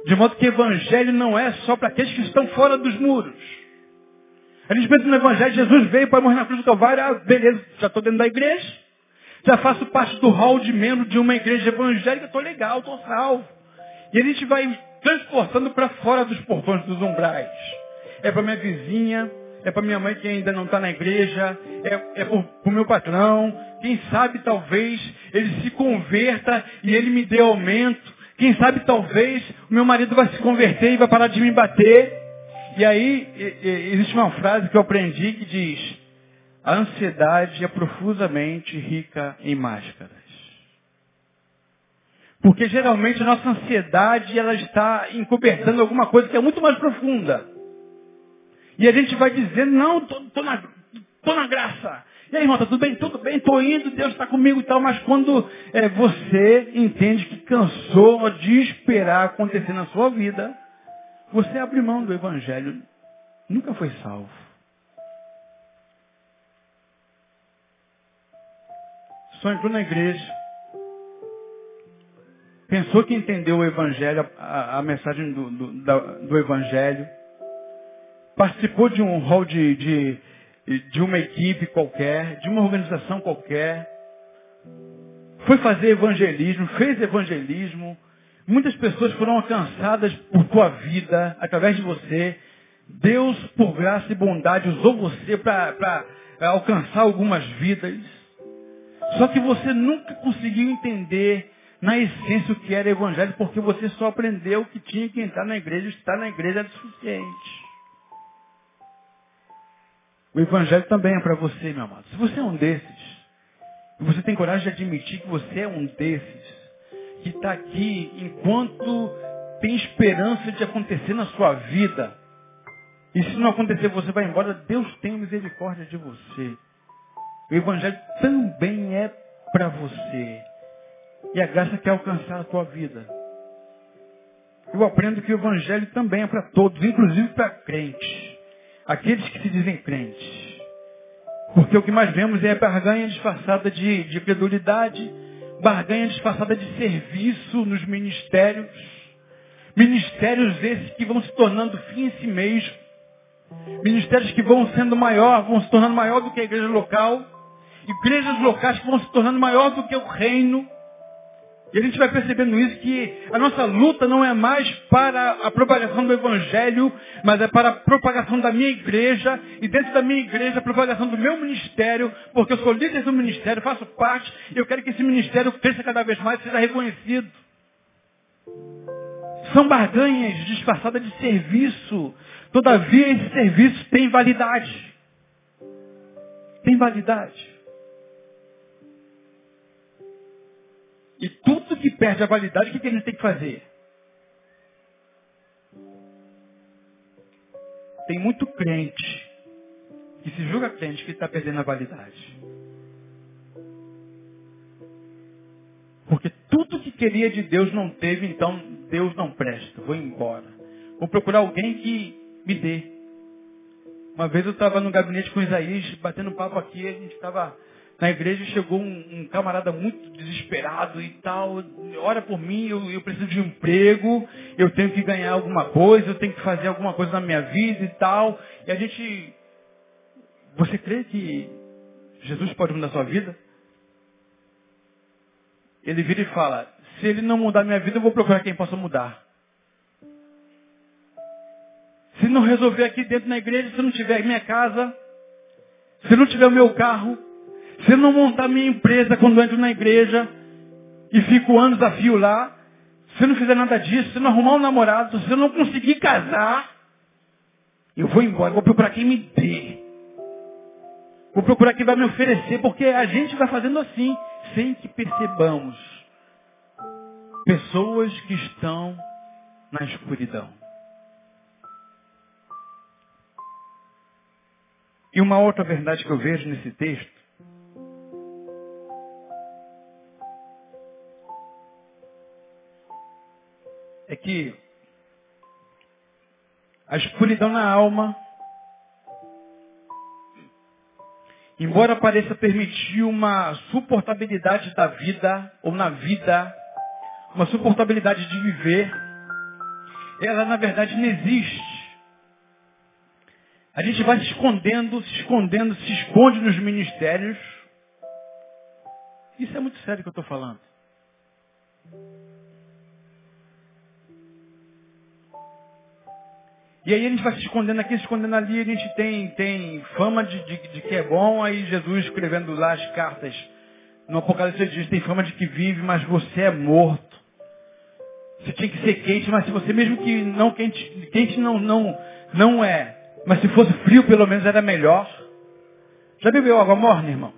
De modo que evangelho não é só para aqueles que estão fora dos muros. A gente pensa no evangelho, Jesus veio para morrer na cruz do Calvário, ah, beleza, já estou dentro da igreja, já faço parte do hall de membro de uma igreja evangélica, estou legal, estou salvo. E a gente vai transportando para fora dos portões dos umbrais. É para minha vizinha, é para minha mãe que ainda não está na igreja, é, é para o meu patrão. Quem sabe talvez ele se converta e ele me dê aumento. Quem sabe talvez o meu marido vai se converter e vai parar de me bater. E aí existe uma frase que eu aprendi que diz, a ansiedade é profusamente rica em máscaras. Porque geralmente a nossa ansiedade ela está encobertando alguma coisa que é muito mais profunda. E a gente vai dizendo, não, estou na, tô na graça. E aí, irmão, tá tudo bem? Tudo bem, estou indo, Deus está comigo e tal, mas quando é, você entende que cansou de esperar acontecer na sua vida, você abre mão do Evangelho. Nunca foi salvo. Só entrou na igreja. Pensou que entendeu o Evangelho, a, a mensagem do, do, da, do, Evangelho. Participou de um hall de, de de uma equipe qualquer, de uma organização qualquer, foi fazer evangelismo, fez evangelismo, muitas pessoas foram alcançadas por tua vida, através de você. Deus, por graça e bondade, usou você para alcançar algumas vidas. Só que você nunca conseguiu entender na essência o que era evangelho, porque você só aprendeu que tinha que entrar na igreja, estar na igreja era suficiente. O Evangelho também é para você, meu amado. Se você é um desses, e você tem coragem de admitir que você é um desses, que está aqui enquanto tem esperança de acontecer na sua vida, E se não acontecer, você vai embora, Deus tem misericórdia de você. O Evangelho também é para você. E a graça quer alcançar a tua vida. Eu aprendo que o Evangelho também é para todos, inclusive para crentes. Aqueles que se dizem crentes. Porque o que mais vemos é barganha disfarçada de, de credulidade, barganha disfarçada de serviço nos ministérios. Ministérios esses que vão se tornando fim em si mesmo. Ministérios que vão sendo maior, vão se tornando maior do que a igreja local. Igrejas locais que vão se tornando maior do que o reino. E a gente vai percebendo isso que a nossa luta não é mais para a propagação do Evangelho, mas é para a propagação da minha igreja, e dentro da minha igreja a propagação do meu ministério, porque eu sou líder do ministério, faço parte, e eu quero que esse ministério cresça cada vez mais e seja reconhecido. São barganhas disfarçadas de serviço. Todavia esse serviço tem validade. Tem validade. E tudo que perde a validade, o que, que gente tem que fazer? Tem muito crente que se julga crente que está perdendo a validade. Porque tudo que queria de Deus não teve, então Deus não presta. Vou embora. Vou procurar alguém que me dê. Uma vez eu estava no gabinete com Isaías, batendo papo aqui, a gente estava na igreja chegou um, um, camarada muito desesperado e tal, ora por mim, eu, eu, preciso de um emprego, eu tenho que ganhar alguma coisa, eu tenho que fazer alguma coisa na minha vida e tal. E a gente. Você crê que Jesus pode mudar a sua vida? Ele vira e fala, se ele não mudar a minha vida, eu vou procurar quem possa mudar. Se não resolver aqui dentro na igreja, se não tiver minha casa, se não tiver o meu carro, se eu não montar minha empresa quando entro na igreja e fico anos a fio lá, se eu não fizer nada disso, se eu não arrumar um namorado, se eu não conseguir casar, eu vou embora, vou procurar quem me dê. Vou procurar quem vai me oferecer, porque a gente vai fazendo assim, sem que percebamos. Pessoas que estão na escuridão. E uma outra verdade que eu vejo nesse texto é que a escuridão na alma, embora pareça permitir uma suportabilidade da vida, ou na vida, uma suportabilidade de viver, ela na verdade não existe. A gente vai se escondendo, se escondendo, se esconde nos ministérios. Isso é muito sério que eu estou falando. E aí a gente vai se escondendo aqui, se escondendo ali, a gente tem, tem fama de, de, de que é bom, aí Jesus escrevendo lá as cartas no Apocalipse diz, tem fama de que vive, mas você é morto. Você tinha que ser quente, mas se você mesmo que não quente, quente não, não, não é, mas se fosse frio pelo menos era melhor. Já bebeu água morna, irmãos?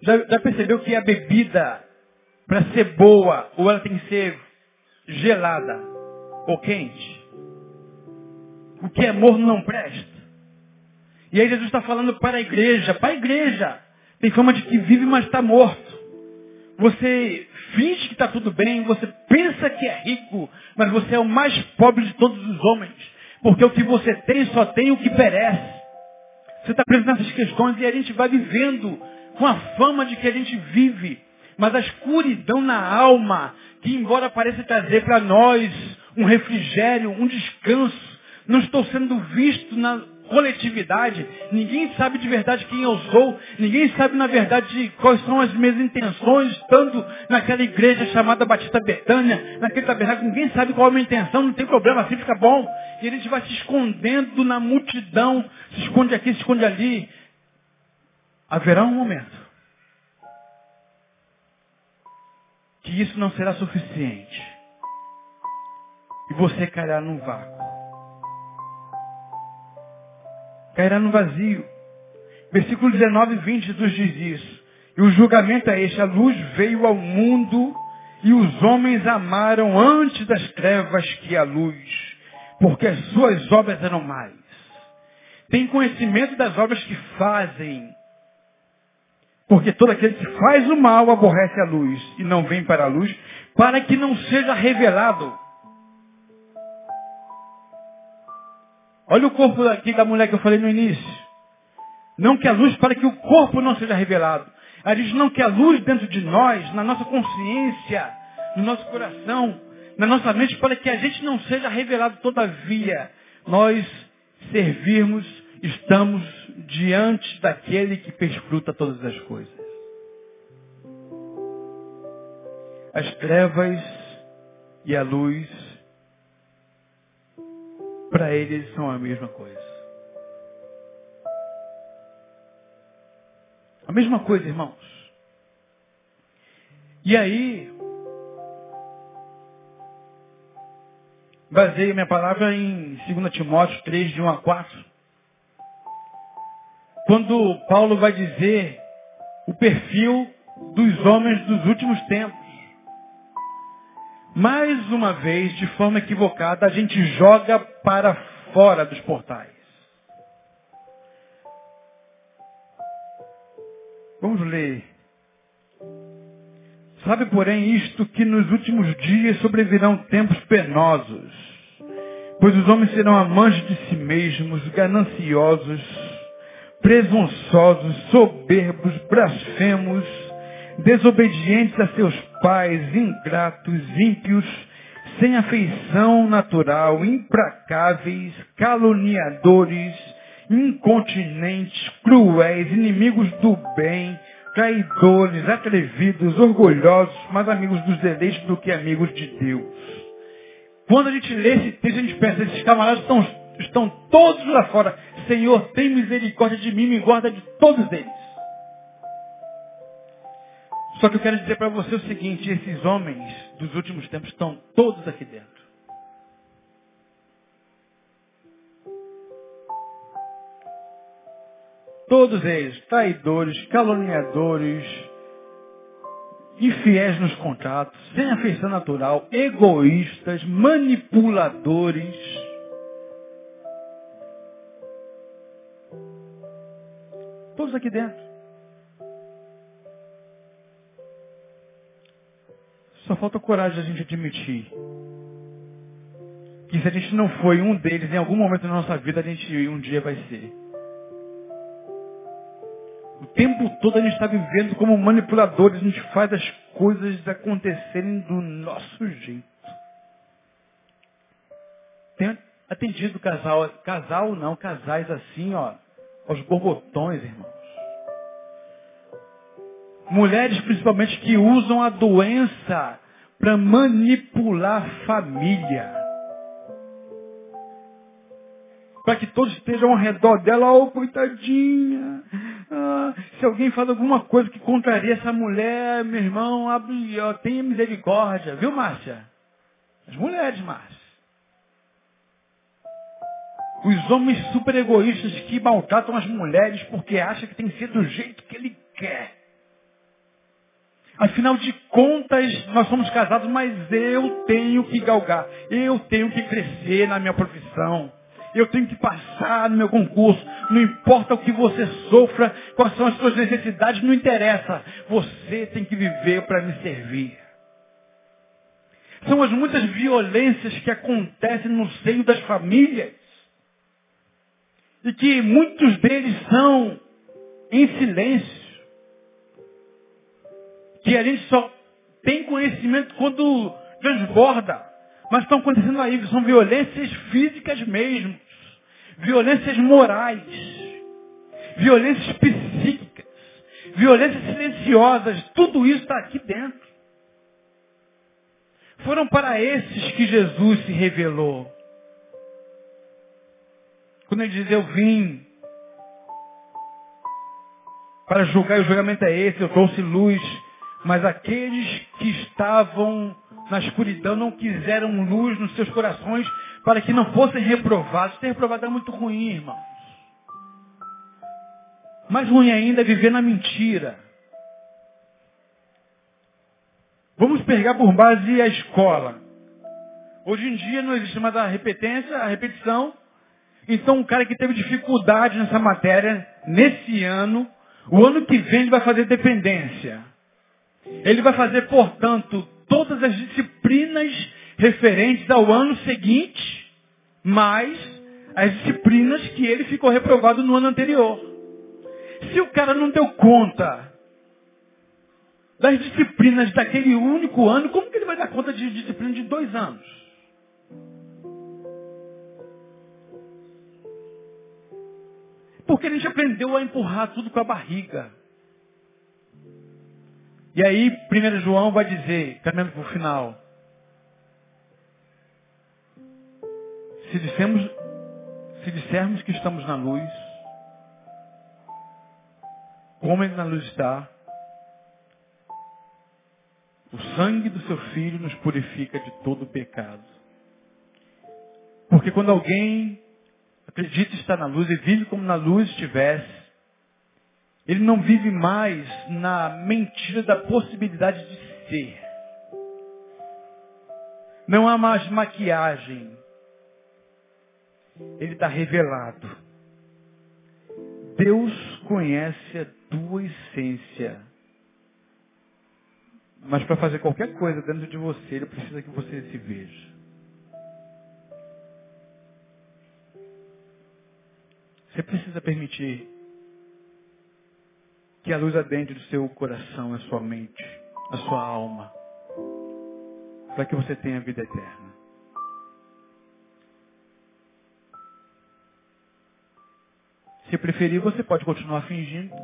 Já, já percebeu que a bebida, para ser boa, ou ela tem que ser gelada ou quente. O que é morno não presta. E aí Jesus está falando para a igreja, para a igreja. Tem fama de que vive, mas está morto. Você finge que está tudo bem, você pensa que é rico, mas você é o mais pobre de todos os homens. Porque o que você tem só tem o que perece. Você está preso nessas questões e a gente vai vivendo com a fama de que a gente vive. Mas a escuridão na alma que embora pareça trazer para nós um refrigério, um descanso, não estou sendo visto na coletividade, ninguém sabe de verdade quem eu sou, ninguém sabe na verdade quais são as minhas intenções, estando naquela igreja chamada Batista Betânia, naquele tabernáculo, ninguém sabe qual é a minha intenção, não tem problema, assim fica bom. E a gente vai se escondendo na multidão, se esconde aqui, se esconde ali. Haverá um momento que isso não será suficiente. E você cairá num vácuo. Cairá no vazio. Versículo 19 e 20, Jesus diz isso. E o julgamento é este. A luz veio ao mundo E os homens amaram antes das trevas que a luz, porque as suas obras eram mais. Tem conhecimento das obras que fazem, porque todo aquele que faz o mal aborrece a luz e não vem para a luz, para que não seja revelado. Olha o corpo aqui da mulher que eu falei no início. Não que a luz para que o corpo não seja revelado. Ela diz não que a luz dentro de nós, na nossa consciência, no nosso coração, na nossa mente, para que a gente não seja revelado todavia. Nós servirmos, estamos diante daquele que perscruta todas as coisas. As trevas e a luz, para eles são a mesma coisa. A mesma coisa, irmãos. E aí, baseio minha palavra em 2 Timóteo 3, de 1 a 4. Quando Paulo vai dizer o perfil dos homens dos últimos tempos. Mais uma vez, de forma equivocada, a gente joga para fora dos portais. Vamos ler. Sabe, porém, isto que nos últimos dias sobrevirão tempos penosos, pois os homens serão amantes de si mesmos, gananciosos, presunçosos, soberbos, blasfemos, desobedientes a seus pais, ingratos, ímpios, sem afeição natural, implacáveis, caluniadores, incontinentes, cruéis, inimigos do bem, traidores, atrevidos, orgulhosos, mais amigos dos deleites do que amigos de Deus. Quando a gente lê esse texto, a gente pensa, esses camaradas estão, estão todos lá fora. Senhor, tem misericórdia de mim, me guarda de todos eles. Só que eu quero dizer para você o seguinte, esses homens dos últimos tempos estão todos aqui dentro. Todos eles, traidores, caluniadores, infiéis nos contratos, sem afeição natural, egoístas, manipuladores. Todos aqui dentro. Só falta coragem a gente admitir que se a gente não foi um deles em algum momento da nossa vida, a gente um dia vai ser. O tempo todo a gente está vivendo como manipuladores, a gente faz as coisas acontecerem do nosso jeito. Tem atendido casal, casal não, casais assim, ó, aos borbotões, irmãos. Mulheres principalmente que usam a doença para manipular a família para que todos estejam ao redor dela, oh coitadinha. Ah, se alguém faz alguma coisa que contraria essa mulher, meu irmão, abre, ó, tenha misericórdia, viu, Márcia? As mulheres, Márcia. Os homens super egoístas que maltratam as mulheres porque acham que tem que ser do jeito que ele quer. Afinal de contas, nós somos casados, mas eu tenho que galgar. Eu tenho que crescer na minha profissão eu tenho que passar no meu concurso. Não importa o que você sofra, quais são as suas necessidades, não interessa. Você tem que viver para me servir. São as muitas violências que acontecem no seio das famílias. E que muitos deles são em silêncio. Que a gente só tem conhecimento quando transborda. Mas estão acontecendo aí, são violências físicas mesmo violências morais, violências psíquicas, violências silenciosas, tudo isso está aqui dentro. Foram para esses que Jesus se revelou. Quando ele diz, eu vim para julgar, e o julgamento é esse, eu trouxe luz, mas aqueles que estavam na escuridão não quiseram luz nos seus corações para que não fossem reprovados. Ser reprovado é muito ruim, irmãos. Mais ruim ainda é viver na mentira. Vamos pegar por base a escola. Hoje em dia não existe mais a repetência, a repetição. Então, um cara que teve dificuldade nessa matéria, nesse ano, o ano que vem ele vai fazer dependência. Ele vai fazer, portanto, todas as disciplinas referentes ao ano seguinte, mais as disciplinas que ele ficou reprovado no ano anterior. Se o cara não deu conta das disciplinas daquele único ano, como que ele vai dar conta de disciplina de dois anos? Porque a gente aprendeu a empurrar tudo com a barriga. E aí, 1 João vai dizer, caminhando para o final, se dissermos, se dissermos que estamos na luz, como ele na luz está, o sangue do seu filho nos purifica de todo pecado. Porque quando alguém acredita estar na luz e vive como na luz estivesse, ele não vive mais na mentira da possibilidade de ser. Não há mais maquiagem. Ele está revelado. Deus conhece a tua essência. Mas para fazer qualquer coisa dentro de você, ele precisa que você se veja. Você precisa permitir que a luz adentre do seu coração, a sua mente, a sua alma, para que você tenha vida eterna. Se preferir, você pode continuar fingindo,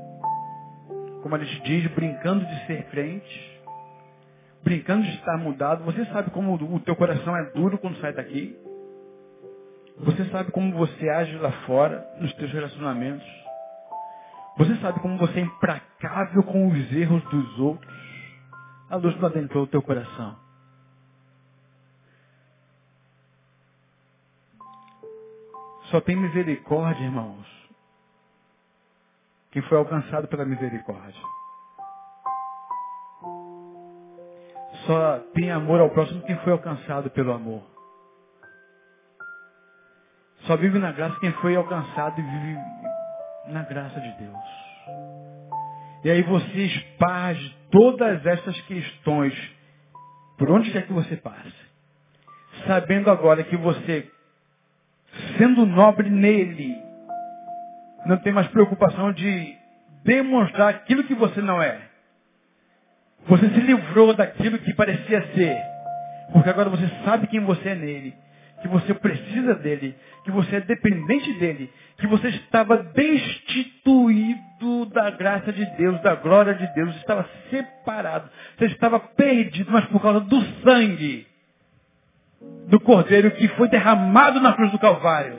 como a gente diz, brincando de ser crente, brincando de estar mudado. Você sabe como o teu coração é duro quando sai daqui. Você sabe como você age lá fora, nos teus relacionamentos. Você sabe como você é implacável com os erros dos outros. A luz não adentrou o teu coração. Só tem misericórdia, irmãos. Quem foi alcançado pela misericórdia. Só tem amor ao próximo quem foi alcançado pelo amor. Só vive na graça quem foi alcançado e vive na graça de Deus. E aí você esparge todas essas questões por onde quer que você passe. Sabendo agora que você, sendo nobre nele, não tem mais preocupação de demonstrar aquilo que você não é. Você se livrou daquilo que parecia ser. Porque agora você sabe quem você é nele que você precisa dele, que você é dependente dele, que você estava destituído da graça de Deus, da glória de Deus, estava separado, você estava perdido, mas por causa do sangue do Cordeiro que foi derramado na cruz do Calvário,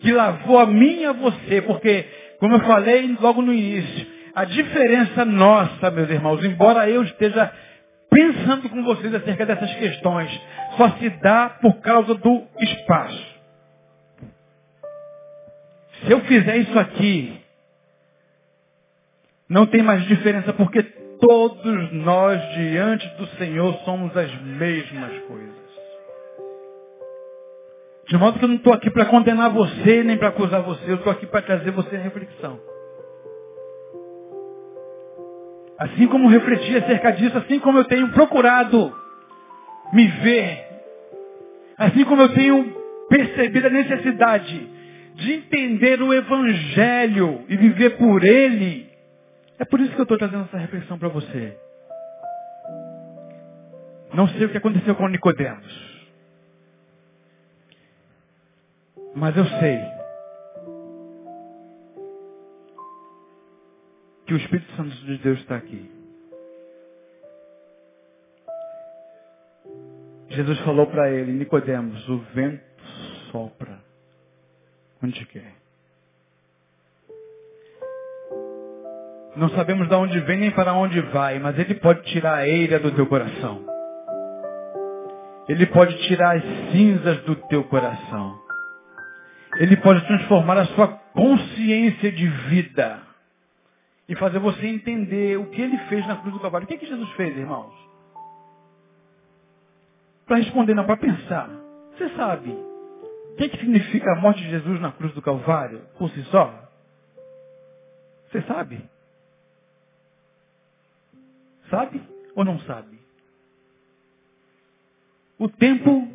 que lavou a mim e a você, porque, como eu falei logo no início, a diferença nossa, meus irmãos, embora eu esteja pensando com vocês acerca dessas questões, só se dá por causa do espaço. Se eu fizer isso aqui, não tem mais diferença, porque todos nós diante do Senhor somos as mesmas coisas. De modo que eu não estou aqui para condenar você, nem para acusar você, eu estou aqui para trazer você a reflexão. Assim como refleti acerca disso, assim como eu tenho procurado me ver, assim como eu tenho percebido a necessidade de entender o Evangelho e viver por ele, é por isso que eu estou trazendo essa reflexão para você. Não sei o que aconteceu com Nicodemos. Mas eu sei que o Espírito Santo de Deus está aqui. Jesus falou para ele, Nicodemos, o vento sopra onde quer. Não sabemos de onde vem nem para onde vai, mas ele pode tirar a eira do teu coração. Ele pode tirar as cinzas do teu coração. Ele pode transformar a sua consciência de vida e fazer você entender o que ele fez na cruz do Calvário. O que, é que Jesus fez, irmãos? para responder, não, para pensar. Você sabe o que, que significa a morte de Jesus na cruz do Calvário, por si só? Você sabe? Sabe ou não sabe? O tempo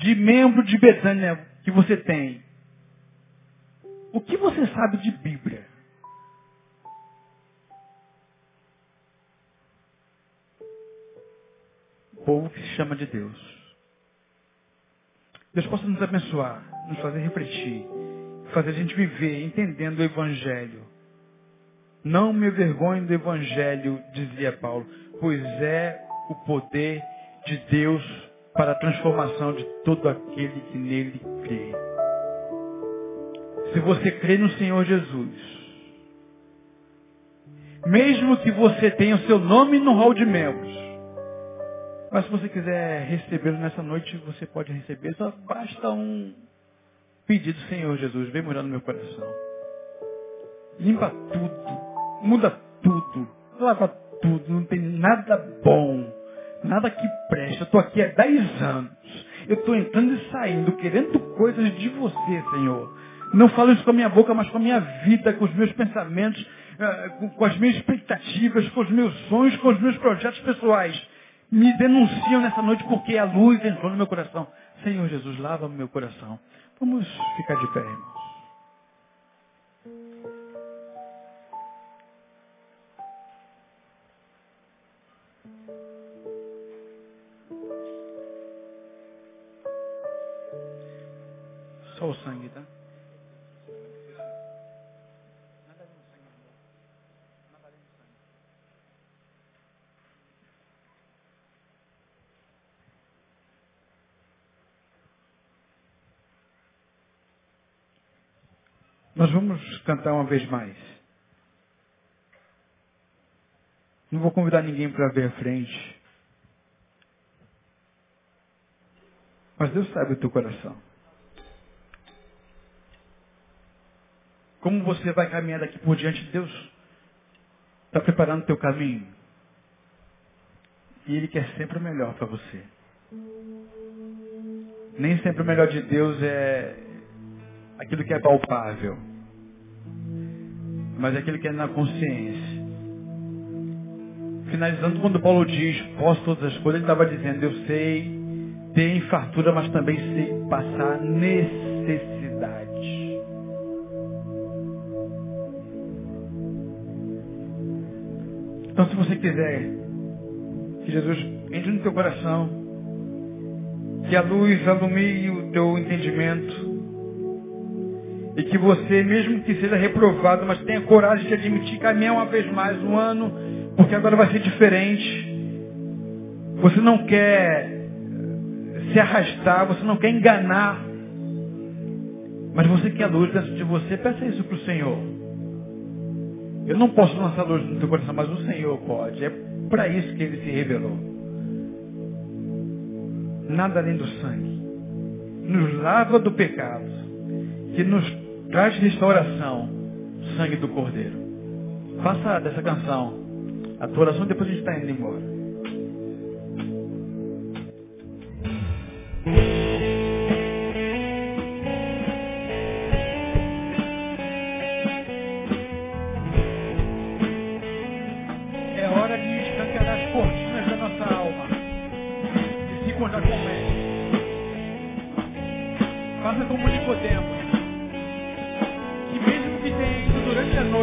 de membro de Betânia que você tem. O que você sabe de Bíblia? Povo que se chama de Deus. Deus possa nos abençoar, nos fazer refletir, fazer a gente viver entendendo o Evangelho. Não me vergonhe do Evangelho, dizia Paulo, pois é o poder de Deus para a transformação de todo aquele que nele crê. Se você crê no Senhor Jesus, mesmo que você tenha o seu nome no hall de membros, mas se você quiser recebê-lo nessa noite, você pode receber. Só basta um pedido, Senhor Jesus, vem morar no meu coração. Limpa tudo, muda tudo, lava tudo, não tem nada bom nada que preste. Eu estou aqui há 10 anos. Eu estou entrando e saindo, querendo coisas de você, Senhor. Não falo isso com a minha boca, mas com a minha vida, com os meus pensamentos, eh, com as minhas expectativas, com os meus sonhos, com os meus projetos pessoais. Me denunciam nessa noite porque a luz entrou no meu coração. Senhor Jesus, lava meu coração. Vamos ficar de pé, irmãos. Vamos cantar uma vez mais. Não vou convidar ninguém para ver a frente. Mas Deus sabe o teu coração. Como você vai caminhar daqui por diante, Deus está preparando o teu caminho. E Ele quer sempre o melhor para você. Nem sempre o melhor de Deus é aquilo que é palpável, mas é aquilo que é na consciência. Finalizando, quando Paulo diz, posso todas as coisas, ele estava dizendo, eu sei ter fartura, mas também sei passar necessidade. Então, se você quiser que Jesus entre no teu coração, que a luz alumie o teu entendimento, e que você, mesmo que seja reprovado, mas tenha coragem de admitir caminhar uma vez mais um ano, porque agora vai ser diferente. Você não quer se arrastar, você não quer enganar, mas você quer luz dentro de você, peça isso para o Senhor. Eu não posso lançar luz no teu coração, mas o Senhor pode. É para isso que ele se revelou. Nada além do sangue. Nos lava do pecado. Que nos traz restauração. Sangue do Cordeiro. Faça dessa canção a tua oração depois a gente está indo embora.